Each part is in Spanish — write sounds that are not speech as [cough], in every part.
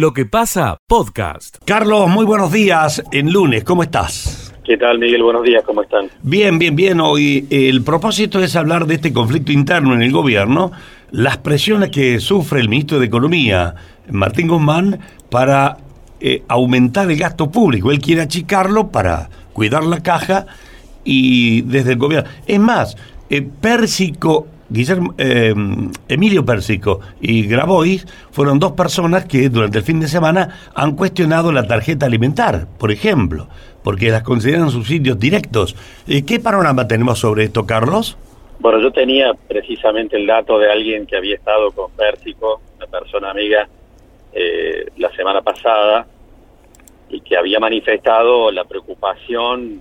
Lo que pasa, podcast. Carlos, muy buenos días en lunes, ¿cómo estás? ¿Qué tal, Miguel? Buenos días, ¿cómo están? Bien, bien, bien. Hoy el propósito es hablar de este conflicto interno en el gobierno, las presiones que sufre el ministro de Economía, Martín Guzmán, para eh, aumentar el gasto público. Él quiere achicarlo para cuidar la caja y desde el gobierno. Es más, eh, Pérsico, Guillermo, eh, Emilio Pérsico y Grabois fueron dos personas que durante el fin de semana han cuestionado la tarjeta alimentar, por ejemplo, porque las consideran subsidios directos. Eh, ¿Qué panorama tenemos sobre esto, Carlos? Bueno, yo tenía precisamente el dato de alguien que había estado con Pérsico, una persona amiga, eh, la semana pasada y que había manifestado la preocupación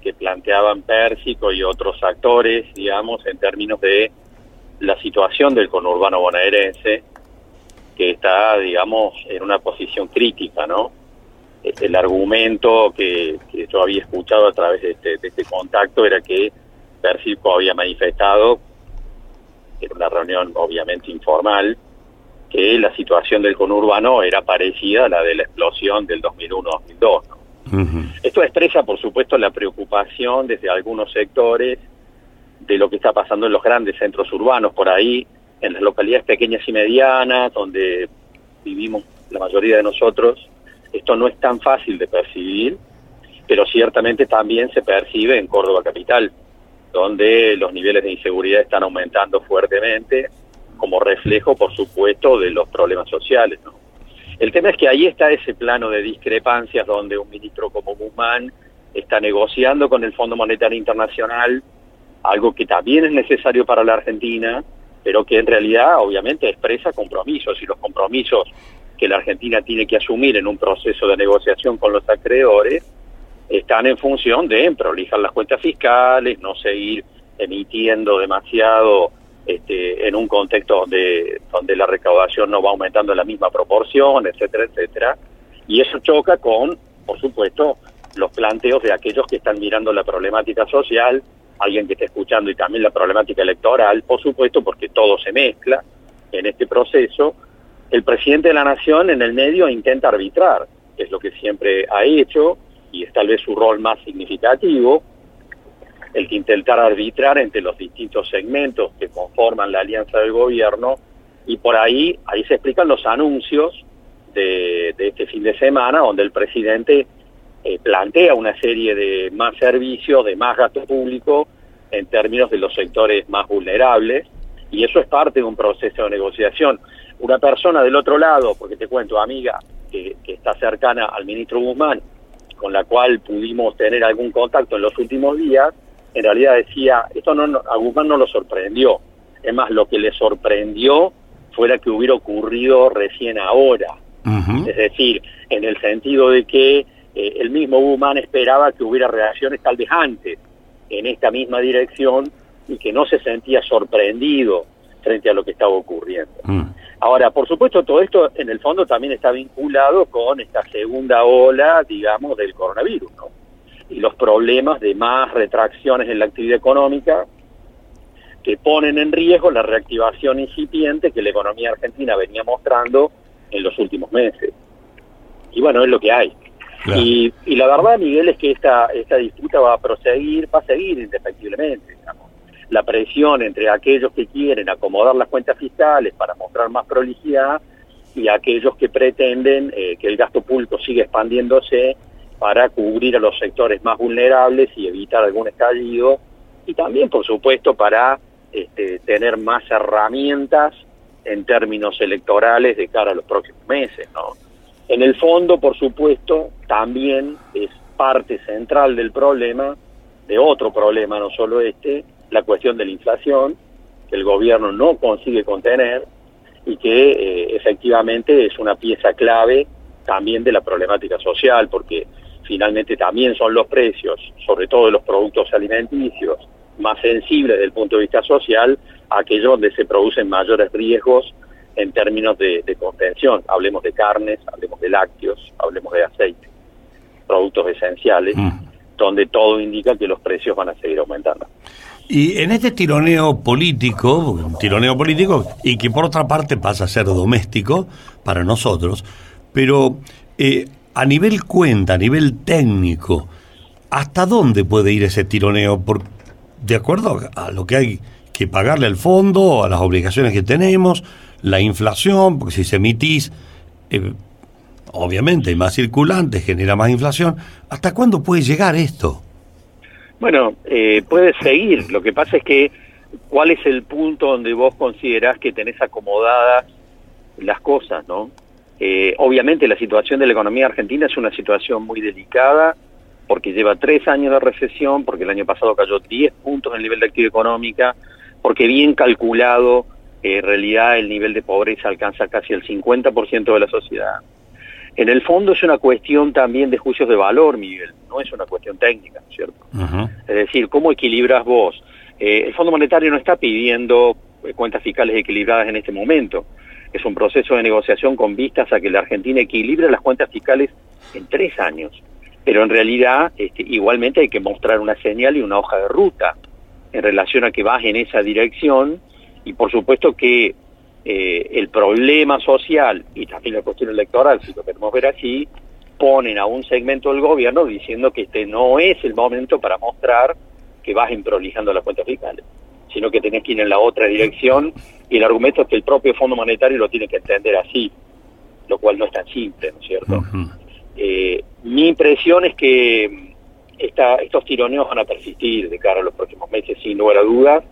que planteaban Pérsico y otros actores, digamos, en términos de la situación del conurbano bonaerense, que está, digamos, en una posición crítica, ¿no? El argumento que, que yo había escuchado a través de este, de este contacto era que Pérsico había manifestado, en una reunión obviamente informal, que la situación del conurbano era parecida a la de la explosión del 2001-2002. Esto expresa, por supuesto, la preocupación desde algunos sectores de lo que está pasando en los grandes centros urbanos, por ahí, en las localidades pequeñas y medianas, donde vivimos la mayoría de nosotros. Esto no es tan fácil de percibir, pero ciertamente también se percibe en Córdoba Capital, donde los niveles de inseguridad están aumentando fuertemente como reflejo, por supuesto, de los problemas sociales. ¿no? El tema es que ahí está ese plano de discrepancias donde un ministro como Guzmán está negociando con el Fondo Monetario Internacional algo que también es necesario para la Argentina, pero que en realidad obviamente expresa compromisos y los compromisos que la Argentina tiene que asumir en un proceso de negociación con los acreedores están en función de prolijar las cuentas fiscales, no seguir emitiendo demasiado este, en un contexto donde, donde la recaudación no va aumentando en la misma proporción, etcétera, etcétera. Y eso choca con, por supuesto, los planteos de aquellos que están mirando la problemática social, alguien que está escuchando y también la problemática electoral, por supuesto, porque todo se mezcla en este proceso. El presidente de la Nación en el medio intenta arbitrar, es lo que siempre ha hecho y es tal vez su rol más significativo, el que intentar arbitrar entre los distintos segmentos que conforman la alianza del gobierno y por ahí, ahí se explican los anuncios de, este fin de semana donde el presidente eh, plantea una serie de más servicios, de más gasto público en términos de los sectores más vulnerables y eso es parte de un proceso de negociación. Una persona del otro lado, porque te cuento, amiga, que, que está cercana al ministro Guzmán, con la cual pudimos tener algún contacto en los últimos días, en realidad decía, esto no, a Guzmán no lo sorprendió. Es más, lo que le sorprendió fuera que hubiera ocurrido recién ahora. Es decir, en el sentido de que eh, el mismo Guzmán esperaba que hubiera reacciones tal vez antes en esta misma dirección y que no se sentía sorprendido frente a lo que estaba ocurriendo. Mm. Ahora, por supuesto, todo esto en el fondo también está vinculado con esta segunda ola, digamos, del coronavirus, ¿no? y los problemas de más retracciones en la actividad económica que ponen en riesgo la reactivación incipiente que la economía argentina venía mostrando en los últimos meses. Y bueno, es lo que hay. Y, y, la verdad, Miguel, es que esta, esta disputa va a proseguir, va a seguir indefectiblemente. Digamos. La presión entre aquellos que quieren acomodar las cuentas fiscales para mostrar más prolijidad y aquellos que pretenden eh, que el gasto público siga expandiéndose para cubrir a los sectores más vulnerables y evitar algún estallido y también, por supuesto, para este, tener más herramientas en términos electorales de cara a los próximos meses. ¿no? En el fondo, por supuesto, también es parte central del problema, de otro problema, no solo este, la cuestión de la inflación, que el gobierno no consigue contener y que eh, efectivamente es una pieza clave también de la problemática social, porque finalmente también son los precios, sobre todo de los productos alimenticios, más sensibles desde el punto de vista social, aquellos donde se producen mayores riesgos en términos de, contención. Hablemos de carnes, hablemos de lácteos, hablemos de aceite, productos esenciales, mm. donde todo indica que los precios van a seguir aumentando. Y en este tironeo político, tironeo político, y que por otra parte pasa a ser doméstico para nosotros, pero eh, a nivel cuenta, a nivel técnico, ¿hasta dónde puede ir ese tironeo? Por, de acuerdo a lo que hay que pagarle al fondo, a las obligaciones que tenemos, la inflación, porque si se emitís, eh, obviamente hay más circulantes, genera más inflación. ¿Hasta cuándo puede llegar esto? Bueno, eh, puede seguir. Lo que pasa es que, ¿cuál es el punto donde vos considerás que tenés acomodadas las cosas, no? Eh, obviamente la situación de la economía argentina es una situación muy delicada porque lleva tres años de recesión, porque el año pasado cayó 10 puntos en el nivel de actividad económica, porque bien calculado, en realidad el nivel de pobreza alcanza casi el 50% de la sociedad. En el fondo es una cuestión también de juicios de valor, Miguel, no es una cuestión técnica, ¿cierto? Es decir, ¿cómo equilibras vos? Eh, el Fondo Monetario no está pidiendo eh, cuentas fiscales equilibradas en este momento. Es un proceso de negociación con vistas a que la Argentina equilibre las cuentas fiscales en tres años. Pero en realidad, este, igualmente hay que mostrar una señal y una hoja de ruta en relación a que vas en esa dirección y por supuesto que eh, el problema social y también la cuestión electoral, si lo queremos ver así, ponen a un segmento del gobierno diciendo que este no es el momento para mostrar que vas improlijando las cuentas fiscales, sino que tenés que ir en la otra dirección y el argumento es que el propio Fondo Monetario lo tiene que entender así, lo cual no es tan simple, ¿no es cierto? eh, mi impresión es que estos tironeos van a persistir de cara a los próximos meses, sin lugar a dudas,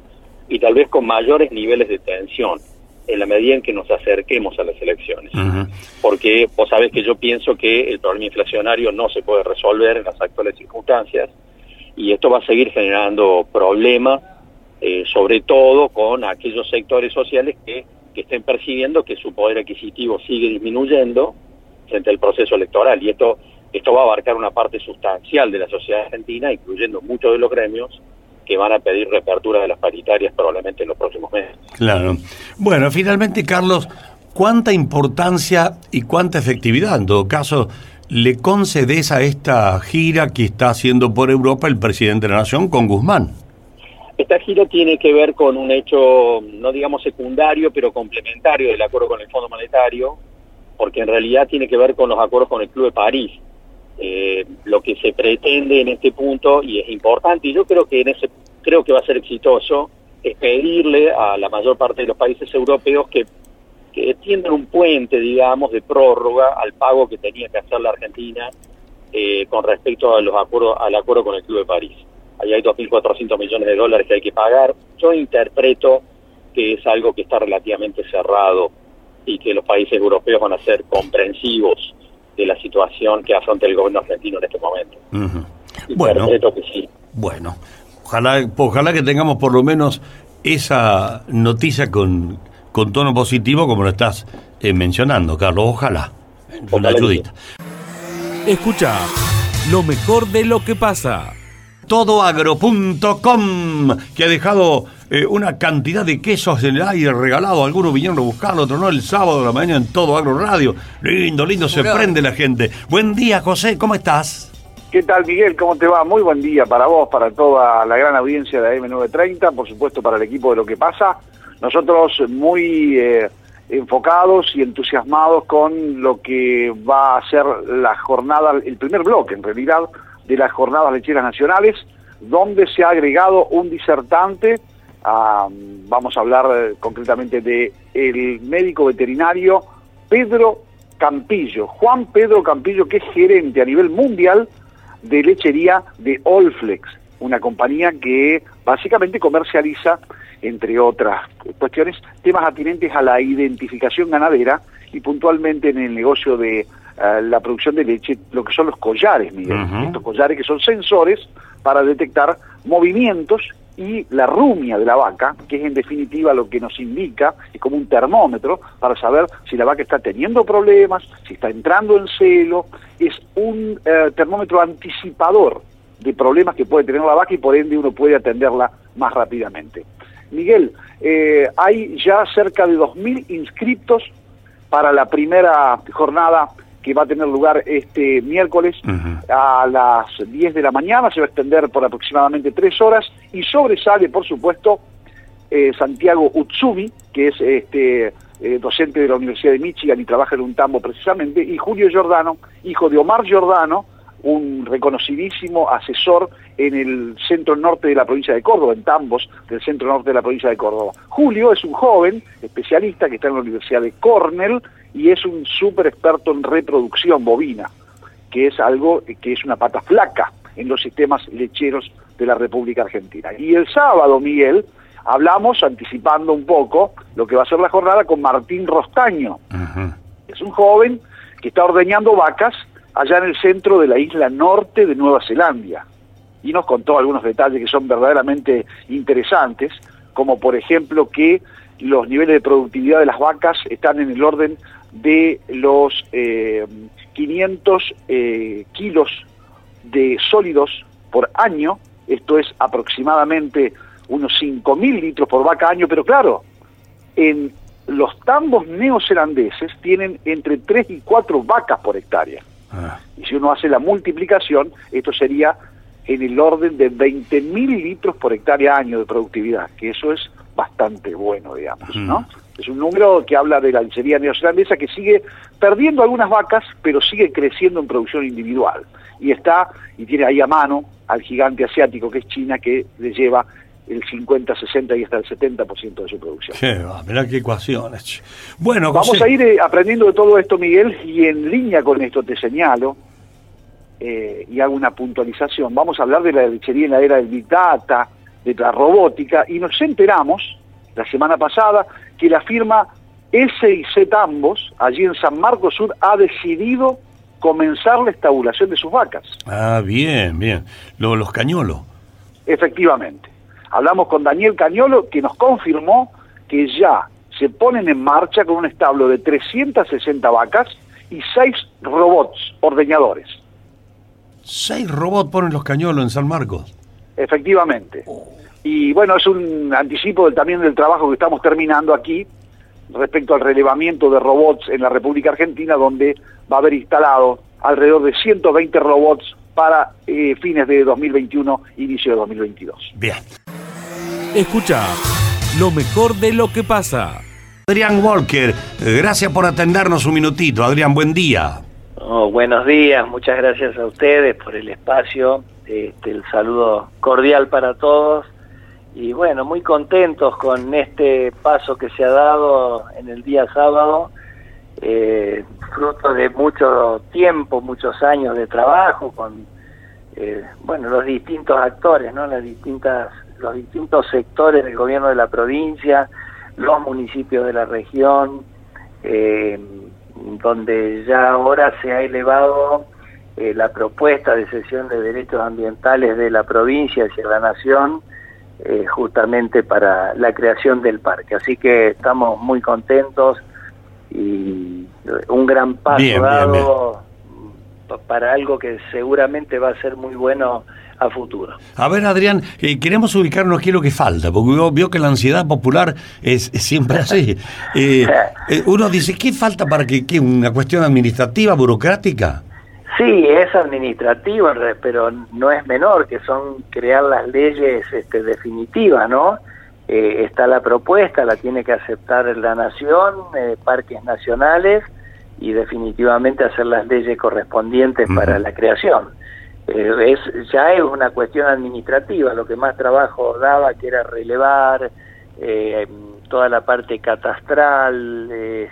y tal vez con mayores niveles de tensión en la medida en que nos acerquemos a las elecciones. Porque vos sabés que yo pienso que el problema inflacionario no se puede resolver en las actuales circunstancias y esto va a seguir generando problemas, eh, sobre todo con aquellos sectores sociales que, que estén percibiendo que su poder adquisitivo sigue disminuyendo frente al proceso electoral y esto esto va a abarcar una parte sustancial de la sociedad argentina, incluyendo muchos de los gremios, que van a pedir reapertura de las paritarias probablemente en los próximos meses. Claro. Bueno, finalmente, Carlos, ¿cuánta importancia y cuánta efectividad, en todo caso, le concedes a esta gira que está haciendo por Europa el presidente de la Nación con Guzmán? Esta gira tiene que ver con un hecho, no digamos secundario, pero complementario del acuerdo con el Fondo Monetario, porque en realidad tiene que ver con los acuerdos con el Club de París. Eh, lo que se pretende en este punto y es importante y yo creo que en ese creo que va a ser exitoso es pedirle a la mayor parte de los países europeos que, que tiendan un puente digamos de prórroga al pago que tenía que hacer la Argentina eh, con respecto a los acuerdos al acuerdo con el Club de París. Ahí hay 2.400 millones de dólares que hay que pagar. Yo interpreto que es algo que está relativamente cerrado y que los países europeos van a ser comprensivos de la situación que afronta el gobierno argentino en este momento. Bueno, que sí. bueno, ojalá, ojalá que tengamos por lo menos esa noticia con, con tono positivo como lo estás eh, mencionando, Carlos. Ojalá. Una ayudita. Escucha lo mejor de lo que pasa. Todoagro.com, que ha dejado eh, una cantidad de quesos en el aire regalado. Algunos vinieron a buscarlo, otros no, el sábado de la mañana en Todo Agro Radio. Lindo, lindo, se prende la gente. Buen día, José, ¿cómo estás? ¿Qué tal, Miguel? ¿Cómo te va? Muy buen día para vos, para toda la gran audiencia de AM930, por supuesto para el equipo de Lo que pasa. Nosotros muy eh, enfocados y entusiasmados con lo que va a ser la jornada, el primer bloque en realidad, de las jornadas lecheras nacionales, donde se ha agregado un disertante vamos a hablar eh, concretamente de el médico veterinario Pedro Campillo, Juan Pedro Campillo, que es gerente a nivel mundial de lechería de Olflex, una compañía que básicamente comercializa, entre otras cuestiones, temas atinentes a la identificación ganadera y puntualmente en el negocio de eh, la producción de leche, lo que son los collares, Miguel. Estos collares que son sensores para detectar movimientos y la rumia de la vaca, que es en definitiva lo que nos indica, es como un termómetro para saber si la vaca está teniendo problemas, si está entrando en celo, es un eh, termómetro anticipador de problemas que puede tener la vaca y por ende uno puede atenderla más rápidamente. Miguel, eh, hay ya cerca de 2.000 inscriptos para la primera jornada que va a tener lugar este miércoles a las 10 de la mañana, se va a extender por aproximadamente tres horas y sobresale, por supuesto, eh, Santiago Utsumi, que es este eh, docente de la Universidad de Michigan y trabaja en un tambo precisamente, y Julio Giordano, hijo de Omar Giordano, un reconocidísimo asesor en el centro norte de la provincia de Córdoba, en Tambos, del centro norte de la provincia de Córdoba. Julio es un joven especialista que está en la Universidad de Cornell y es un súper experto en reproducción bovina, que es algo que es una pata flaca en los sistemas lecheros de la República Argentina. Y el sábado, Miguel, hablamos, anticipando un poco lo que va a ser la jornada, con Martín Rostaño. Es un joven que está ordeñando vacas allá en el centro de la isla norte de Nueva Zelanda. Y nos contó algunos detalles que son verdaderamente interesantes, como por ejemplo que los niveles de productividad de las vacas están en el orden de los 500 eh, eh, kilos de sólidos por año, esto es aproximadamente unos 5.000 litros por vaca año, pero claro, en los tambos neozelandeses tienen entre 3 y 4 vacas por hectárea. Ah. Y si uno hace la multiplicación, esto sería en el orden de 20.000 litros por hectárea año de productividad, que eso es bastante bueno, digamos, ¿no? Es un número que habla de la lechería neozelandesa que sigue perdiendo algunas vacas, pero sigue creciendo en producción individual. Y está, y tiene ahí a mano al gigante asiático que es China, que le lleva el 50, 60 y hasta el 70% de su producción. Qué va, mirá qué ecuaciones. Bueno, Vamos a ir eh, aprendiendo de todo esto, Miguel, y en línea con esto te señalo, eh, y hago una puntualización, vamos a hablar de la lechería en la era del Big Data, de la robótica, y nos enteramos la semana pasada que la firma S&C Tambos, allí en San Marcos Sur, ha decidido comenzar la estabulación de sus vacas. Ah, bien, bien. los cañolos. Efectivamente. Hablamos con Daniel Cañolo que nos confirmó que ya se ponen en marcha con un establo de 360 vacas y seis robots ordeñadores. ¿Seis robots ponen los cañolos en San Marcos? Efectivamente. Y bueno, es un anticipo también del trabajo que estamos terminando aquí respecto al relevamiento de robots en la República Argentina, donde va a haber instalado alrededor de 120 robots para eh, fines de 2021, inicio de 2022. Bien. Escucha lo mejor de lo que pasa. Adrián Walker, gracias por atendernos un minutito. Adrián, buen día. Oh, buenos días, muchas gracias a ustedes por el espacio. Este, el saludo cordial para todos. Y bueno, muy contentos con este paso que se ha dado en el día sábado, eh, fruto de mucho tiempo, muchos años de trabajo con eh, bueno los distintos actores, no, las distintas los distintos sectores del gobierno de la provincia, los municipios de la región, eh, donde ya ahora se ha elevado eh, la propuesta de cesión de derechos ambientales de la provincia hacia la nación, eh, justamente para la creación del parque. Así que estamos muy contentos y un gran paso dado para algo que seguramente va a ser muy bueno a futuro. A ver, Adrián, eh, queremos ubicarnos aquí lo que falta, porque vio que la ansiedad popular es, siempre así. [laughs] Eh, eh, uno dice, ¿qué falta para que, qué, una cuestión administrativa, burocrática? Sí, es administrativo, pero no es menor, que son crear las leyes este, definitivas, ¿no? está la propuesta, la tiene que aceptar la nación, parques nacionales, y definitivamente hacer las leyes correspondientes para la creación. Eh, es ya es una cuestión administrativa, lo que más trabajo daba que era relevar eh, toda la parte catastral, eh,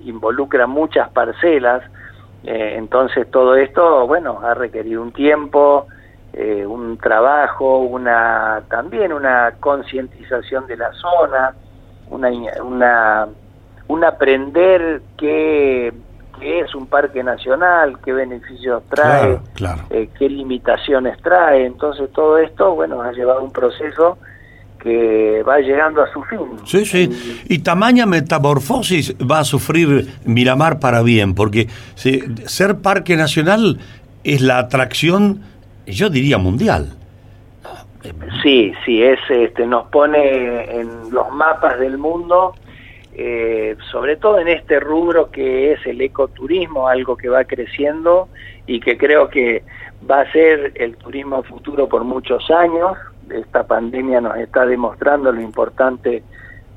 involucra muchas parcelas, entonces todo esto, bueno, ha requerido un tiempo, un trabajo, una también una concientización de la zona, una, una un aprender qué, es un parque nacional, qué beneficios trae, eh, qué limitaciones trae. Entonces todo esto, bueno, ha llevado un proceso que va llegando a su fin. Sí, sí. Y tamaña metamorfosis va a sufrir Miramar para bien, porque ser parque nacional es la atracción, yo diría, mundial. Sí, sí, es, este, nos pone en los mapas del mundo eh, sobre todo en este rubro que es el ecoturismo, algo que va creciendo y que creo que va a ser el turismo futuro por muchos años, esta pandemia nos está demostrando lo importante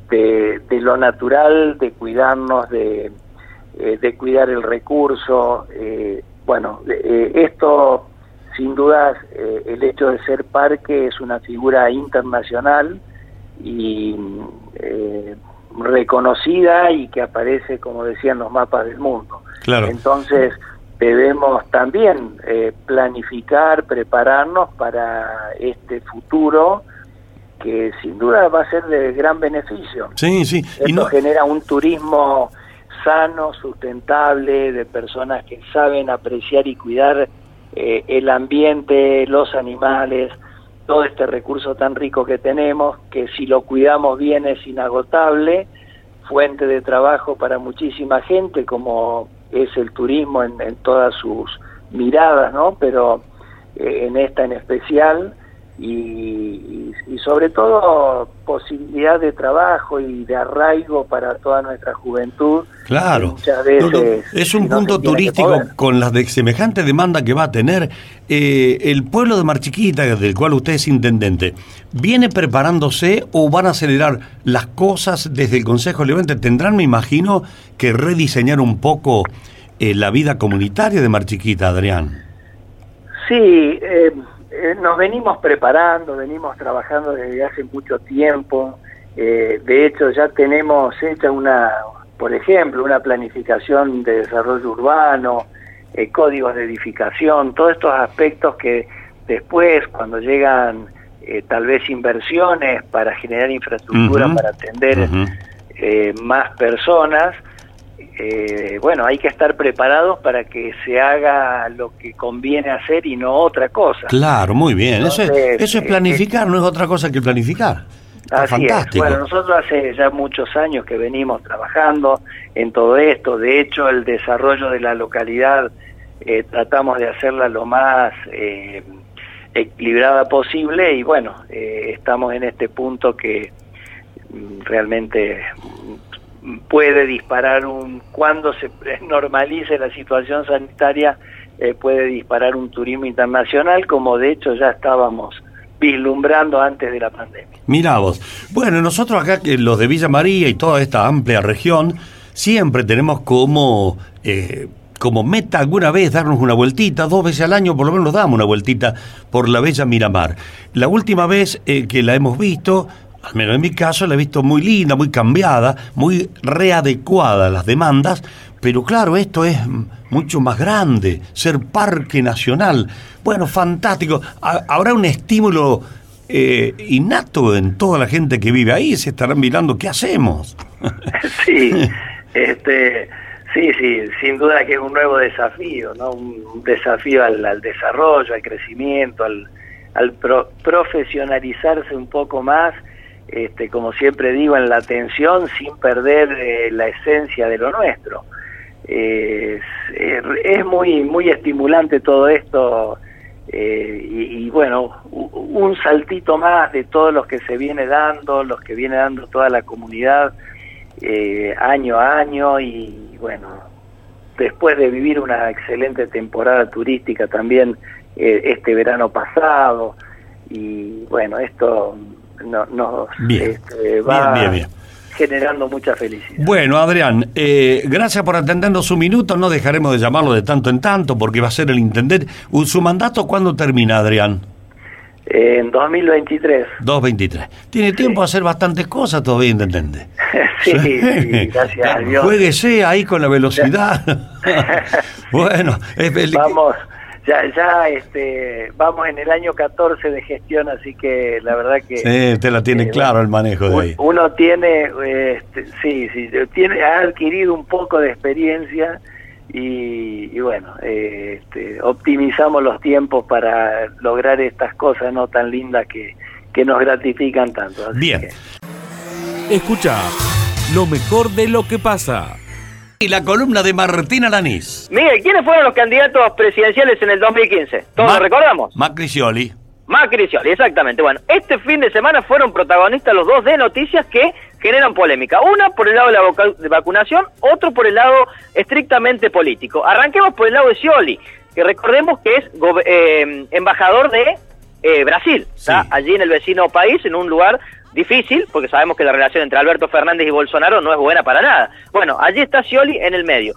de, lo natural, de cuidarnos, de, eh, cuidar el recurso. Eh, bueno, eh, esto sin duda el hecho de ser parque es una figura internacional y reconocida y que aparece, como decían, los mapas del mundo. Claro. Entonces, debemos también eh, planificar, prepararnos para este futuro que sin duda va a ser de gran beneficio. Sí, sí. Esto no... genera un turismo sano, sustentable, de personas que saben apreciar y cuidar eh, el ambiente, los animales, todo este recurso tan rico que tenemos, que si lo cuidamos bien es inagotable, fuente de trabajo para muchísima gente, como es el turismo en, todas sus miradas, ¿no? Pero eh, en esta en especial y, sobre todo posibilidad de trabajo y de arraigo para toda nuestra juventud. Claro, es un punto turístico con la de semejante demanda que va a tener eh, el pueblo de Marchiquita, del cual usted es intendente. ¿Viene preparándose o van a acelerar las cosas desde el Consejo Levante? Tendrán, me imagino, que rediseñar un poco eh, la vida comunitaria de Marchiquita, Adrián. Sí, eh, eh, nos venimos preparando, venimos trabajando desde hace mucho tiempo. Eh, de hecho, ya tenemos hecha una, por ejemplo, una planificación de desarrollo urbano, eh, códigos de edificación, todos estos aspectos que después, cuando llegan tal vez inversiones para generar infraestructura, para atender más personas, eh, bueno, hay que estar preparados para que se haga lo que conviene hacer y no otra cosa. Claro, muy bien. eso, es, eso es eh, planificar, no es otra cosa que planificar. así es. Bueno, nosotros hace ya muchos años que venimos trabajando en todo esto. De hecho, el desarrollo de la localidad eh, tratamos de hacerla lo más equilibrada posible y bueno, estamos en este punto que mm, realmente puede disparar un, cuando se [laughs] normalice la situación sanitaria, eh, puede disparar un turismo internacional, como de hecho ya estábamos vislumbrando antes de la pandemia. Mirá vos. Bueno, nosotros acá, los de Villa María y toda esta amplia región, siempre tenemos como, eh, como meta alguna vez darnos una vueltita, dos veces al año por lo menos damos una vueltita por la bella Miramar. La última vez eh, que la hemos visto al menos en mi caso, la he visto muy linda, muy cambiada, muy readecuada a las demandas, pero claro, esto es mucho más grande, ser parque nacional. Bueno, fantástico. Habrá un estímulo eh, innato en toda la gente que vive ahí, se estarán mirando qué hacemos. [laughs] sí, este, sí, sí, sin duda que es un nuevo desafío, ¿no? Un desafío al, desarrollo, al crecimiento, al, al profesionalizarse un poco más este, como siempre digo, en la atención sin perder eh, la esencia de lo nuestro. es, muy, muy estimulante todo esto eh, y, bueno, un saltito más de todos los que se viene dando, los que viene dando toda la comunidad eh, año a año y bueno, después de vivir una excelente temporada turística también este verano pasado y bueno, esto no, nos este, va generando mucha felicidad. Bueno, Adrián, eh, gracias por atendernos su minuto. No dejaremos de llamarlo de tanto en tanto porque va a ser el intendente. ¿Su mandato cuándo termina, Adrián? En 2023. 2023. Tiene tiempo a hacer bastantes cosas todavía, intendente. [laughs] sí, gracias a Dios. Jueguese ahí con la velocidad. [laughs] [laughs] bueno, es, vamos ya, ya este, vamos en el año 14 de gestión, así que la verdad que... Sí, usted la tiene eh, claro el manejo de ahí. Uno tiene, este, sí, sí, tiene, ha adquirido un poco de experiencia y, bueno, eh, este, optimizamos los tiempos para lograr estas cosas no tan lindas que, que nos gratifican tanto. Bien. Escucha lo mejor de lo que pasa y la columna de Martín Alanís. Miguel, ¿quiénes fueron los candidatos presidenciales en el 2015? ¿Todos lo recordamos? Macricioli. Macricioli, exactamente. Bueno, este fin de semana fueron protagonistas los dos de noticias que generan polémica. Una por el lado de la vacunación, otro por el lado estrictamente político. Arranquemos por el lado de Scioli, que recordemos que es eh, embajador de eh, Brasil, Sí. allí en el vecino país, en un lugar difícil, porque sabemos que la relación entre Alberto Fernández y Bolsonaro no es buena para nada. Bueno, allí está Scioli en el medio.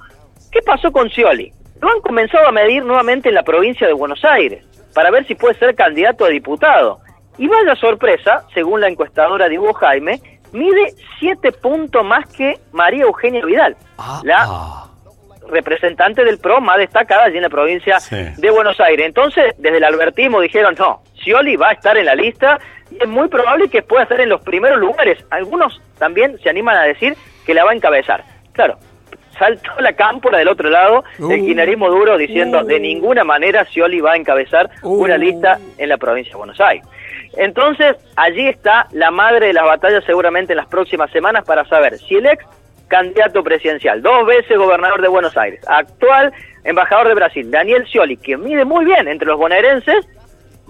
¿Qué pasó con Scioli? Lo han comenzado a medir nuevamente en la provincia de Buenos Aires, para ver si puede ser candidato a diputado. Y vaya sorpresa, según la encuestadora Diego Jaime, mide siete puntos más que María Eugenia Vidal, Ah, la ah. representante del PRO más destacada allí en la provincia Sí. de Buenos Aires. Entonces, desde el albertismo dijeron, no, Scioli va a estar en la lista y es muy probable que pueda estar en los primeros lugares. Algunos también se animan a decir que la va a encabezar. Claro, saltó la cámpora del otro lado del Uh. kirchnerismo duro diciendo de ninguna manera Scioli va a encabezar una Uh. lista en la provincia de Buenos Aires. Entonces, allí está la madre de las batallas seguramente en las próximas semanas para saber si el ex candidato presidencial, dos veces gobernador de Buenos Aires, actual embajador de Brasil, Daniel Scioli, que mide muy bien entre los bonaerenses,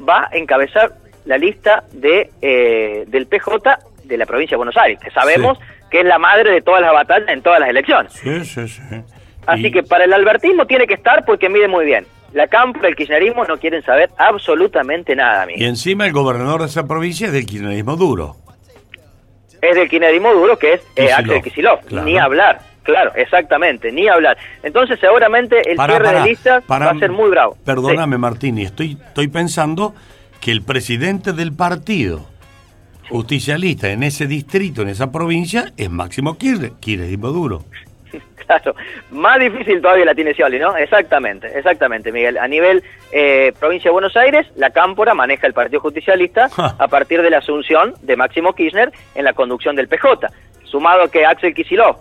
va a encabezar la lista de eh, del PJ de la provincia de Buenos Aires, que sabemos que es la madre de todas las batallas en todas las elecciones. Sí, sí, sí. Así Y- que para el albertismo tiene que estar porque mide muy bien. La Cámpora, el kirchnerismo no quieren saber absolutamente nada, amigo. Y encima el gobernador de esa provincia es del kirchnerismo duro. Es del kirchnerismo duro que es eh, Axel Kicillof. claro. Ni hablar, claro, exactamente, ni hablar. Entonces seguramente el cierre pará, de listas va a ser muy bravo. Perdóname, Martini, estoy, estoy pensando que el presidente del partido justicialista en ese distrito, en esa provincia, es Máximo Kirchner, kirchnerismo duro. Sí, [laughs] claro. Más difícil todavía la tiene Scioli, ¿no? Exactamente, exactamente, Miguel. A nivel eh, provincia de Buenos Aires, la Cámpora maneja el Partido Justicialista a partir de la asunción de Máximo Kirchner en la conducción del PJ. Sumado que Axel Kicillof,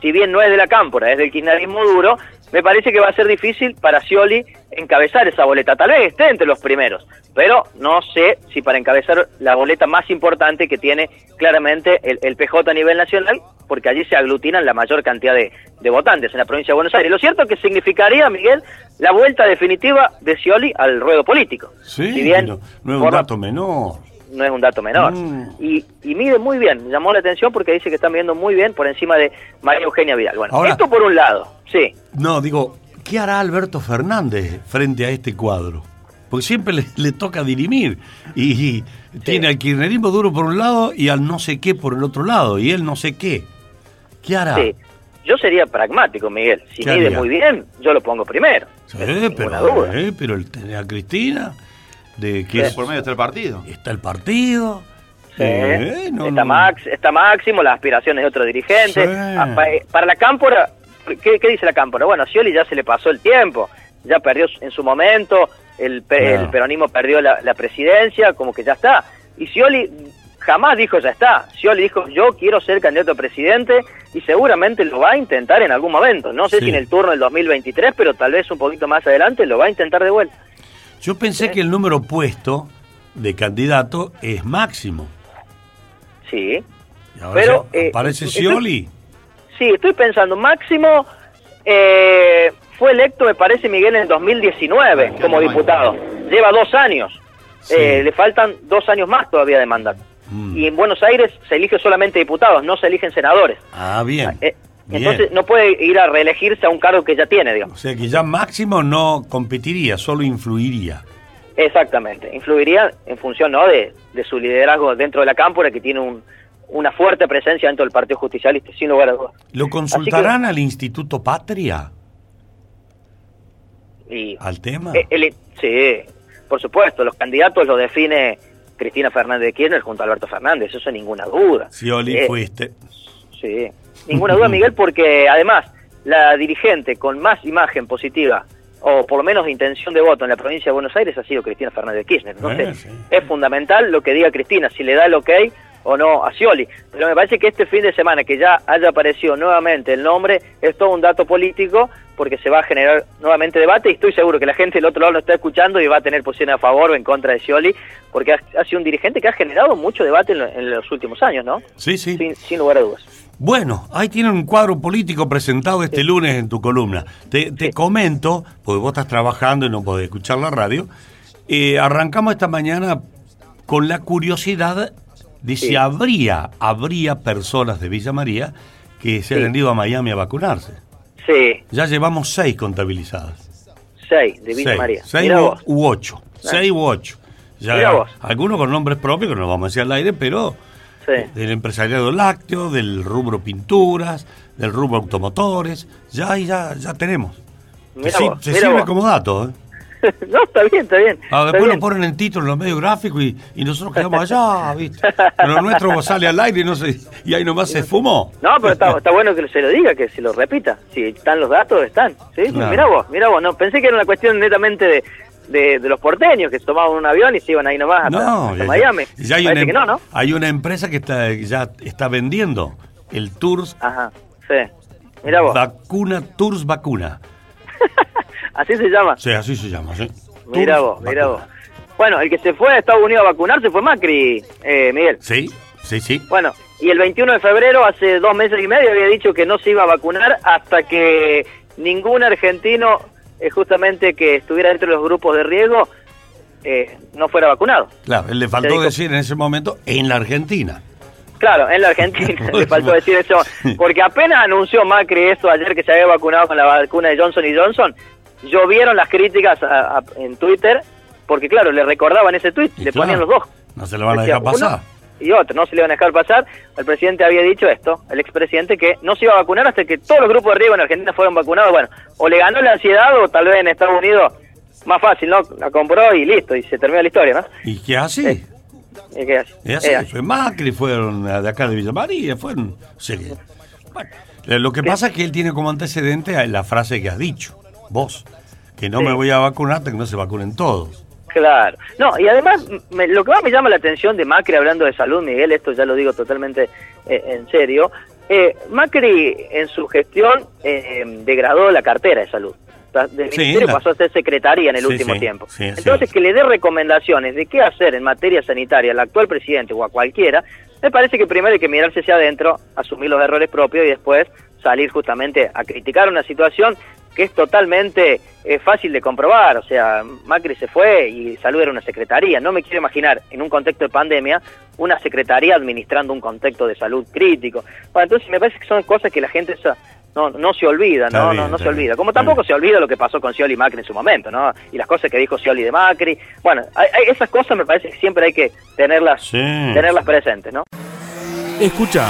si bien no es de la Cámpora, es del kirchnerismo duro, me parece que va a ser difícil para Scioli encabezar esa boleta. Tal vez esté entre los primeros, pero no sé si para encabezar la boleta más importante que tiene claramente el, el PJ a nivel nacional, porque allí se aglutinan la mayor cantidad de, de votantes en la provincia de Buenos Aires. Lo cierto es que significaría, Miguel, la vuelta definitiva de Scioli al ruedo político. Sí, Si bien no, no es un forma- dato menor. No es un dato menor. Mm. Y, y mide muy bien, llamó la atención porque dice que está midiendo muy bien por encima de María Eugenia Vidal. Bueno, Ahora- esto por un lado, sí. No, digo, ¿qué hará Alberto Fernández frente a este cuadro? Porque siempre le, le toca dirimir. Y, y tiene al kirchnerismo duro por un lado y al no sé qué por el otro lado. Y él no sé qué. ¿Qué hará? Sí. Yo sería pragmático, Miguel. Si ¿Qué mide haría? muy bien, yo lo pongo primero. Sí, pero, eh, pero el tener a Cristina, de que es- Por medio está el partido. está el partido. Sí. eh, no, está. Max, está Máximo, las aspiraciones de otro dirigente. Sí. Ah, eh, Para la Cámpora, ¿qué, qué dice la Cámpora? Bueno, a Scioli ya se le pasó el tiempo, ya perdió en su momento, el, Claro. el peronismo perdió la, la presidencia, como que ya está. Y Scioli jamás dijo ya está. Scioli dijo yo quiero ser candidato a presidente y seguramente lo va a intentar en algún momento. No sé Sí. si en el turno del 2023, pero tal vez un poquito más adelante lo va a intentar de vuelta. Yo pensé que el número puesto de candidato es máximo. Sí. Y ahora Pero, se- eh, aparece estoy-. Sí, estoy pensando, Máximo eh, fue electo, me parece, Miguel, en el 2019 ¿Qué como año diputado. Lleva dos años. Sí. Eh, le faltan dos años más todavía de mandato. Mm. Y en Buenos Aires se elige solamente diputados, no se eligen senadores. Ah, bien. Bien. entonces no puede ir a reelegirse a un cargo que ya tiene, O digamos. sea que ya máximo no competiría, solo influiría. Exactamente. Influiría en función ¿no? de, de su liderazgo dentro de la cámpora, que tiene un- una fuerte presencia dentro del Partido Justicialista, sin lugar a dudas. ¿Lo consultarán al Instituto Patria? Y ¿Al tema? El- sí, por supuesto, los candidatos los define Cristina Fernández de Kirchner junto a Alberto Fernández, eso sin ninguna duda. Scioli Eh, fuiste. Sí, ninguna duda, [laughs] Miguel, porque además la dirigente con más imagen positiva, o por lo menos intención de voto en la provincia de Buenos Aires, ha sido Cristina Fernández de Kirchner. Entonces, Eh, sí. es fundamental lo que diga Cristina, si le da el ok o no a Scioli. Pero me parece que este fin de semana, que ya haya aparecido nuevamente el nombre, es todo un dato político, porque se va a generar nuevamente debate y estoy seguro que la gente del otro lado lo está escuchando y va a tener posición a favor o en contra de Scioli, porque ha, ha sido un dirigente que ha generado mucho debate en, lo- en los últimos años, ¿no? Sí, sí. Sin, sin lugar a dudas. Bueno, ahí tiene un cuadro político presentado este lunes en tu columna. Te, te comento, porque vos estás trabajando y no podés escuchar la radio, eh, arrancamos esta mañana con la curiosidad de si Sí. habría, habría personas de Villa María que se Sí. han ido a Miami a vacunarse. Sí, Ya llevamos seis contabilizadas. seis de Villa seis, María. Seis Mirá u, vos. u ocho. Seis u ocho. Ya, algunos con nombres propios que no vamos a decir al aire, pero Sí. del empresariado lácteo, del rubro pinturas, del rubro automotores, ya ya, ya tenemos. Vos, se sirve vos. como dato, ¿eh? [laughs] no, está bien, está bien. Ah, después lo ponen en título en los medios gráficos y, y nosotros quedamos allá, [laughs] ¿viste? Pero nuestro sale al aire y, no se, y ahí nomás se fumó. No, pero está, está bueno que se lo diga, que se lo repita. Si están los datos, están. ¿sí? Claro. Mirá vos, mirá vos. No, pensé que era una cuestión netamente de, de, de los porteños, que tomaban un avión y se iban ahí nomás No, hasta ya- Miami. ya hay, una, que no, ¿no? hay una empresa que está, ya está vendiendo el Tours Ajá, sí. Mirá vos. Vacuna, Tours Vacuna. [laughs] Así se llama. Sí, así se llama, sí. Tours vos, mirá vos. Bueno, el que se fue a Estados Unidos a vacunarse fue Macri, eh, Miguel. Sí, sí, sí. Bueno, y el 21 de febrero, hace dos meses y medio, había dicho que no se iba a vacunar hasta que ningún argentino, eh, justamente que estuviera dentro de los grupos de riesgo, eh, no fuera vacunado. Claro, él le faltó dijo- decir en ese momento en la Argentina. Claro, en la Argentina [laughs] le faltó decir eso, porque apenas anunció Macri esto ayer que se había vacunado con la vacuna de Johnson y Johnson, llovieron las críticas a- a- en Twitter, porque claro, le recordaban ese tweet, Y le claro, ponían los dos. No se lo van a dejar pasar. uno Y otro, no se le iban a dejar pasar. El presidente había dicho esto, el expresidente, que no se iba a vacunar hasta que todos los grupos de riesgo en Argentina fueran vacunados. Bueno, o le ganó la ansiedad o tal vez en Estados Unidos más fácil, ¿no? La compró y listo, y se terminó la historia, ¿no? ¿Y qué así? Sí. ¿Y qué así, Eh, fue Macri, fueron de acá de Villa María, fueron... sí. Bueno, lo que pasa es que él tiene como antecedente la frase que has dicho, vos, que no Sí. me voy a vacunar hasta que no se vacunen todos. Claro. No, y además, me- lo que más me llama la atención de Macri hablando de salud, Miguel, esto ya lo digo totalmente eh, en serio, eh, Macri en su gestión eh, degradó la cartera de salud. Del Sí, ministerio la- pasó a ser secretaría en el Sí, último sí, tiempo. Entonces, que le dé recomendaciones de qué hacer en materia sanitaria al actual presidente o a cualquiera, me parece que primero hay que mirarse hacia adentro, asumir los errores propios y después salir justamente a criticar una situación que es totalmente eh, fácil de comprobar. O sea, Macri se fue y Salud era una secretaría. No me quiero imaginar en un contexto de pandemia una secretaría administrando un contexto de salud crítico. Bueno, entonces me parece que son cosas que la gente esa no, no se olvida, ¿no? bien, no, no se olvida. Como tampoco bien. se olvida lo que pasó con Scioli y Macri en su momento, ¿no? Y las cosas que dijo Scioli de Macri. Bueno, hay- hay- esas cosas me parece que siempre hay que tenerlas, Sí. tenerlas presentes, ¿no? Escucha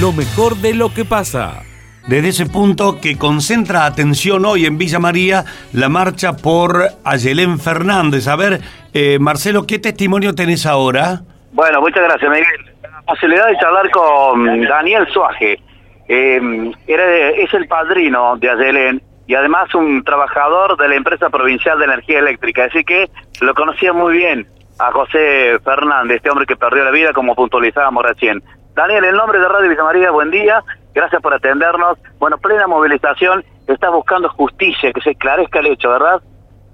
lo mejor de lo que pasa. Desde ese punto que concentra atención hoy en Villa María la marcha por Ayelén Fernández. A ver, eh, Marcelo, ¿qué testimonio tenés ahora? Bueno, muchas gracias, Miguel. La posibilidad de charlar con Daniel Suaje. Eh, era es el padrino de Ayelén y además un trabajador de la empresa provincial de energía eléctrica. Así que lo conocía muy bien a José Fernández, este hombre que perdió la vida, como puntualizábamos recién. Daniel, en nombre de Radio Villa María, buen día. Gracias por atendernos. Bueno, plena movilización. Está buscando justicia, que se esclarezca el hecho, ¿verdad?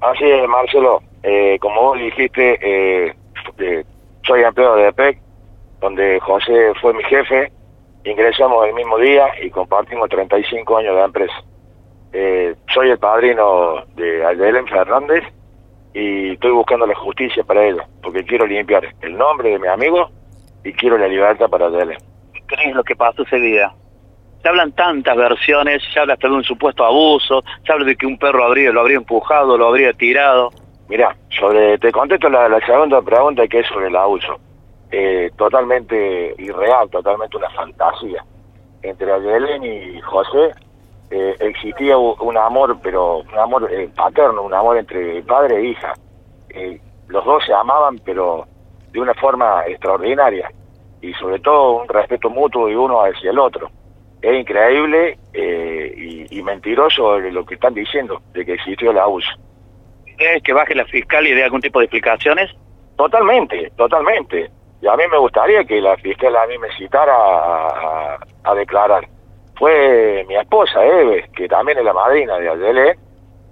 Así es, Marcelo. Eh, como vos dijiste, eh, eh, soy empleado de EPEC, donde José fue mi jefe. Ingresamos el mismo día y compartimos 35 años de empresa. Eh, soy el padrino de Ayelen Fernández y estoy buscando la justicia para ella, porque quiero limpiar el nombre de mi amigo y quiero la libertad para Ayelen. ¿Qué es lo que pasó ese día? Se hablan tantas versiones, se habla hasta de un supuesto abuso, se habla de que un perro habría, lo habría empujado, lo habría tirado. Mira, sobre, te contesto la, segunda pregunta que es sobre el abuso. Eh, totalmente irreal, totalmente una fantasía. Entre Ayelen y José eh, existía un amor, pero un amor eh, paterno, un amor entre padre e hija. Eh, los dos se amaban, pero de una forma extraordinaria. Y sobre todo un respeto mutuo de uno hacia el otro. Es increíble eh, y, y mentiroso lo que están diciendo, de que existió el abuso. ¿Crees que baje la fiscal y dé algún tipo de explicaciones? Totalmente, totalmente. Y a mí me gustaría que la fiscal a mí me citara a, a- a declarar. Fue mi esposa, Eve, que también es la madrina de Ayelé,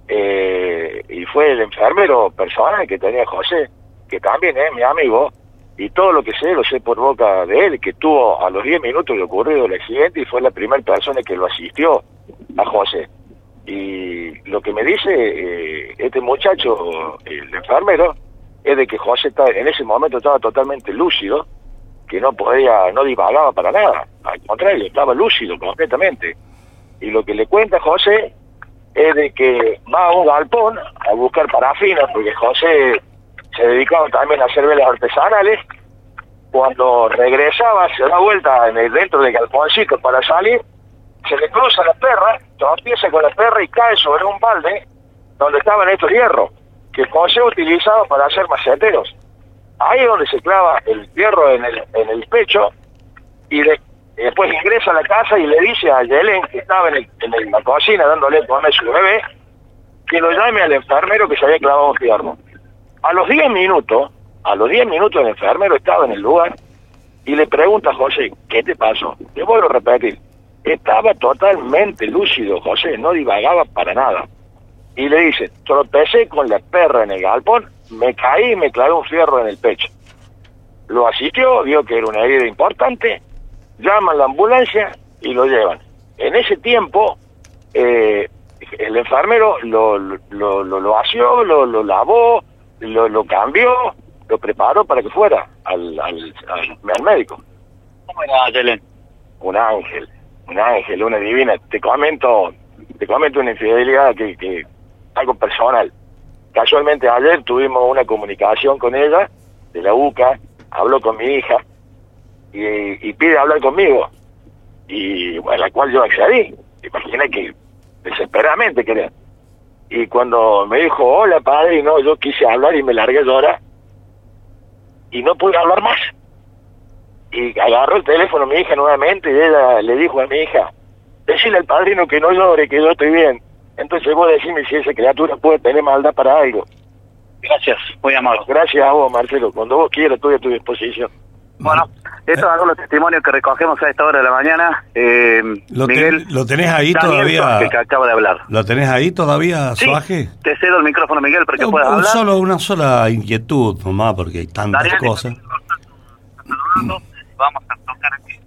eh, y fue el enfermero personal que tenía José, que también es mi amigo, y todo lo que sé lo sé por boca de él, que tuvo a los 10 minutos de ocurrido el accidente y fue la primera persona que lo asistió a José. Y lo que me dice eh, este muchacho, el enfermero, es de que José está- en ese momento estaba totalmente lúcido, que no podía, no divagaba para nada, al contrario, estaba lúcido completamente. Y lo que le cuenta José es de que va a un galpón a buscar parafina, porque José se dedicaba también a hacer velas artesanales. Cuando regresaba, se da vuelta en el, dentro del galponcito para salir, se le cruza la perra, tropieza con la perra y cae sobre un balde donde estaban estos hierros, que José utilizaba para hacer maceteros. Ahí es donde se clava el hierro en el, en el pecho y de- después ingresa a la casa y le dice a Yelen, que estaba en, el- en la cocina dándole comer a su bebé, que lo llame al enfermero que se había clavado un hierro. A los 10 minutos, a los 10 minutos el enfermero estaba en el lugar y le pregunta a José, ¿qué te pasó? Le vuelvo a repetir, estaba totalmente lúcido José, no divagaba para nada. Y le dice, tropecé con la perra en el galpón, me caí y me clavé un fierro en el pecho. Lo asistió, vio que era una herida importante, llaman la ambulancia y lo llevan. En ese tiempo, eh, el enfermero lo, lo, lo, lo, lo asió, lo lavó, lo, lo cambió, lo preparó para que fuera al, al, al, al médico. ¿Cómo era Yelen? Un ángel, un ángel, una divina. Te comento, te comento una infidelidad que, que algo personal. Casualmente ayer tuvimos una comunicación con ella de la UCA, habló con mi hija y, y pide hablar conmigo. Y bueno, a la cual yo accedí. Imaginé que desesperadamente quería. Y cuando me dijo, hola padre, y no, yo quise hablar y me largué a llorar. Y no pude hablar más. Y agarró el teléfono mi hija nuevamente y ella le dijo a mi hija, decirle al padrino que no llore, que yo estoy bien. Entonces vos decime si esa criatura puede tener maldad para algo. Gracias, muy amable. Gracias a vos, Marcelo. Cuando vos quieras, estoy a tu disposición. Bueno, estos son algunos testimonios que recogemos a esta hora de la mañana. Eh, ¿Lo, ten- Miguel, ¿Lo tenés ahí Daniel todavía? Que acaba de hablar. ¿Lo tenés ahí todavía, Sí, Suaje? te cedo el micrófono, Miguel, para que Un- puedas un hablar. solo, una sola inquietud, nomás, porque hay tantas Daniel, cosas. Vamos a tocar aquí.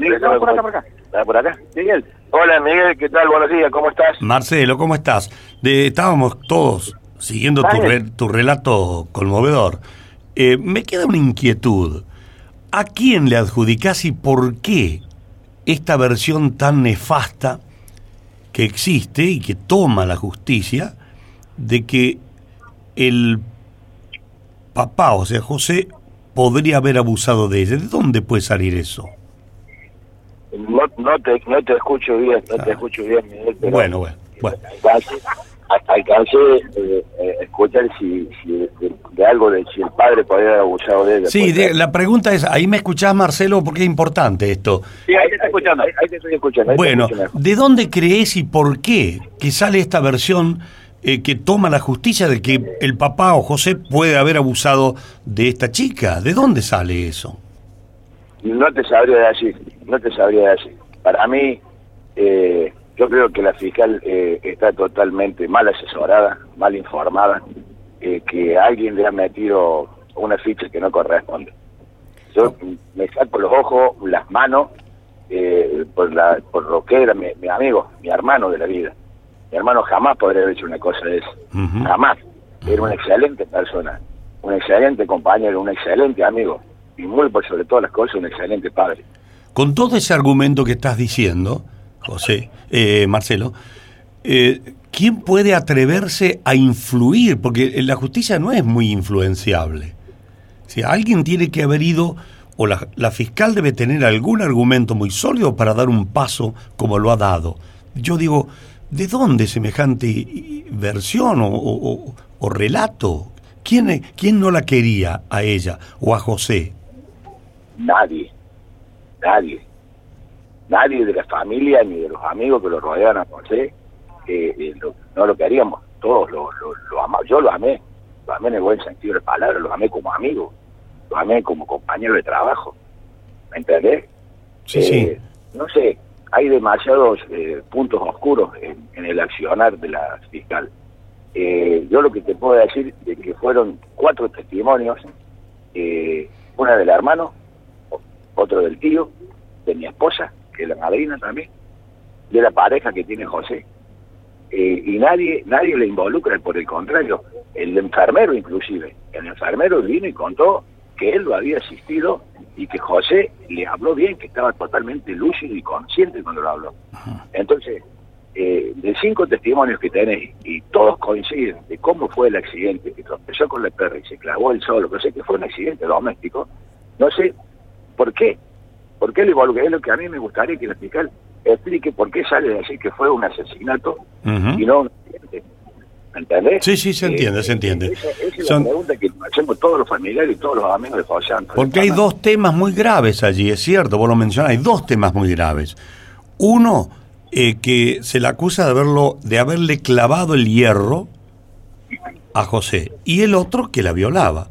Miguel, por acá, por acá. ¿Por acá? Miguel. Hola, Miguel, ¿qué tal? Buenos días, ¿cómo estás? Marcelo, ¿cómo estás? De- estábamos todos siguiendo tu, re- tu relato conmovedor. Eh, me queda una inquietud. ¿A quién le adjudicás y por qué esta versión tan nefasta que existe y que toma la justicia de que el papá, o sea, José, podría haber abusado de ella? ¿De dónde puede salir eso? No, no, te, no te escucho bien, no te escucho bien, Miguel. Bueno, bueno, bueno. Alcancé, eh, eh, escuchar si, si de, de algo de si el padre podía haber abusado de ella. Sí, de- la pregunta es, ahí me escuchás Marcelo, porque es importante esto. Sí, ahí te estoy escuchando. Ahí, ahí te estoy escuchando. ahí te Bueno, escucho. ¿de dónde crees y por qué que sale esta versión eh, que toma la justicia de que el papá o José puede haber abusado de esta chica? ¿De dónde sale eso? No te sabría decir, no te sabría decir. Para mí, eh, yo creo que la fiscal eh, está totalmente mal asesorada, mal informada, eh, que alguien le ha metido una ficha que no corresponde. Yo me saco los ojos, las manos, eh, por, la, por lo que era mi, mi amigo, mi hermano de la vida. Mi hermano jamás podría haber hecho una cosa de eso. Jamás. Era una excelente persona, un excelente compañero, un excelente amigo y muy por sobre todas las cosas un excelente padre. Con todo ese argumento que estás diciendo, José, eh, Marcelo, eh, ¿quién puede atreverse a influir? Porque la justicia no es muy influenciable. Si alguien tiene que haber ido, o la, fiscal debe tener algún argumento muy sólido para dar un paso como lo ha dado. Yo digo, ¿de dónde semejante versión o, o- relato? ¿Quién, ¿Quién no la quería a ella o a José? Nadie, nadie, nadie de la familia ni de los amigos que lo rodean a José, eh, eh, lo- no lo queríamos, todos lo, lo, lo amamos, yo lo amé, lo amé en el buen sentido de la palabra, lo amé como amigo, lo amé como compañero de trabajo, ¿me entendés? Sí, sí. Eh, No sé, hay demasiados eh, puntos oscuros en, en el accionar de la fiscal. Eh, yo lo que te puedo decir es que fueron cuatro testimonios, eh, una del hermano, otro del tío, de mi esposa, que es la madrina también, de la pareja que tiene José. Eh, y nadie nadie le involucra, por el contrario, el enfermero inclusive. El enfermero vino y contó que él lo había asistido y que José le habló bien, que estaba totalmente lúcido y consciente cuando lo habló. Entonces, eh, de cinco testimonios que tenés y todos coinciden de cómo fue el accidente, que tropezó con la perra y se clavó el solo, que sé que fue un accidente doméstico, no sé por qué, por qué le involucré, es lo que a mí me gustaría que el fiscal explique por qué sale a decir que fue un asesinato y no un accidente. ¿Me entendés? Sí, sí, se entiende, Eh, se entiende. Esa, esa es Son- la pregunta que hacemos todos los familiares y todos los amigos de José Antonio. Porque hay dos temas muy graves allí, es cierto, vos lo mencionás, hay dos temas muy graves. Uno, eh, que se le acusa de, haberlo, de haberle clavado el hierro a José, y el otro que la violaba.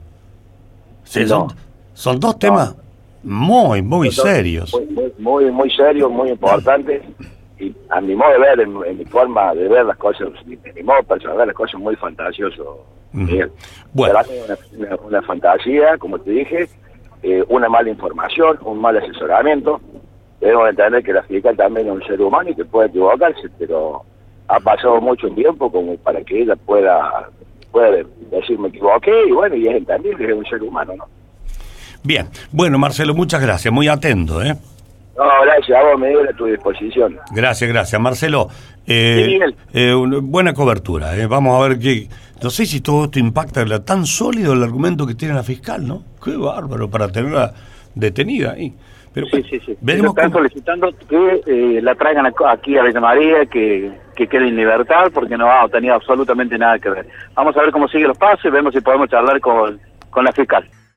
Sí, No. son, son dos temas muy, muy Entonces, serios. Muy, muy, serios, muy importantes. Y a mi modo de ver, en, en mi forma de ver las cosas, en mi modo personal, ver las cosas muy fantasioso. Bueno. Es una, una- una fantasía, como te dije, eh, una mala información, un mal asesoramiento. Debemos entender que la fiscal también es un ser humano y que puede equivocarse, pero ha pasado mucho tiempo como para que ella pueda, pueda decir me equivoqué y bueno, y es entendible, es un ser humano, ¿no? Bien, bueno, Marcelo, muchas gracias, muy atento, ¿eh? No, gracias, a vos, Miguel, a tu disposición. Gracias, gracias. Marcelo, eh, Sí, eh, buena cobertura. eh. Vamos a ver qué... No sé si todo esto impacta, la- tan sólido el argumento que tiene la fiscal, ¿no? Qué bárbaro para tenerla detenida ahí. Pero Sí, sí, sí. veremos Están cómo- solicitando que eh, la traigan aquí a Villa María, que, que quede en libertad, porque no ha tenido absolutamente nada que ver. Vamos a ver cómo siguen los pasos y vemos si podemos charlar con, con la fiscal.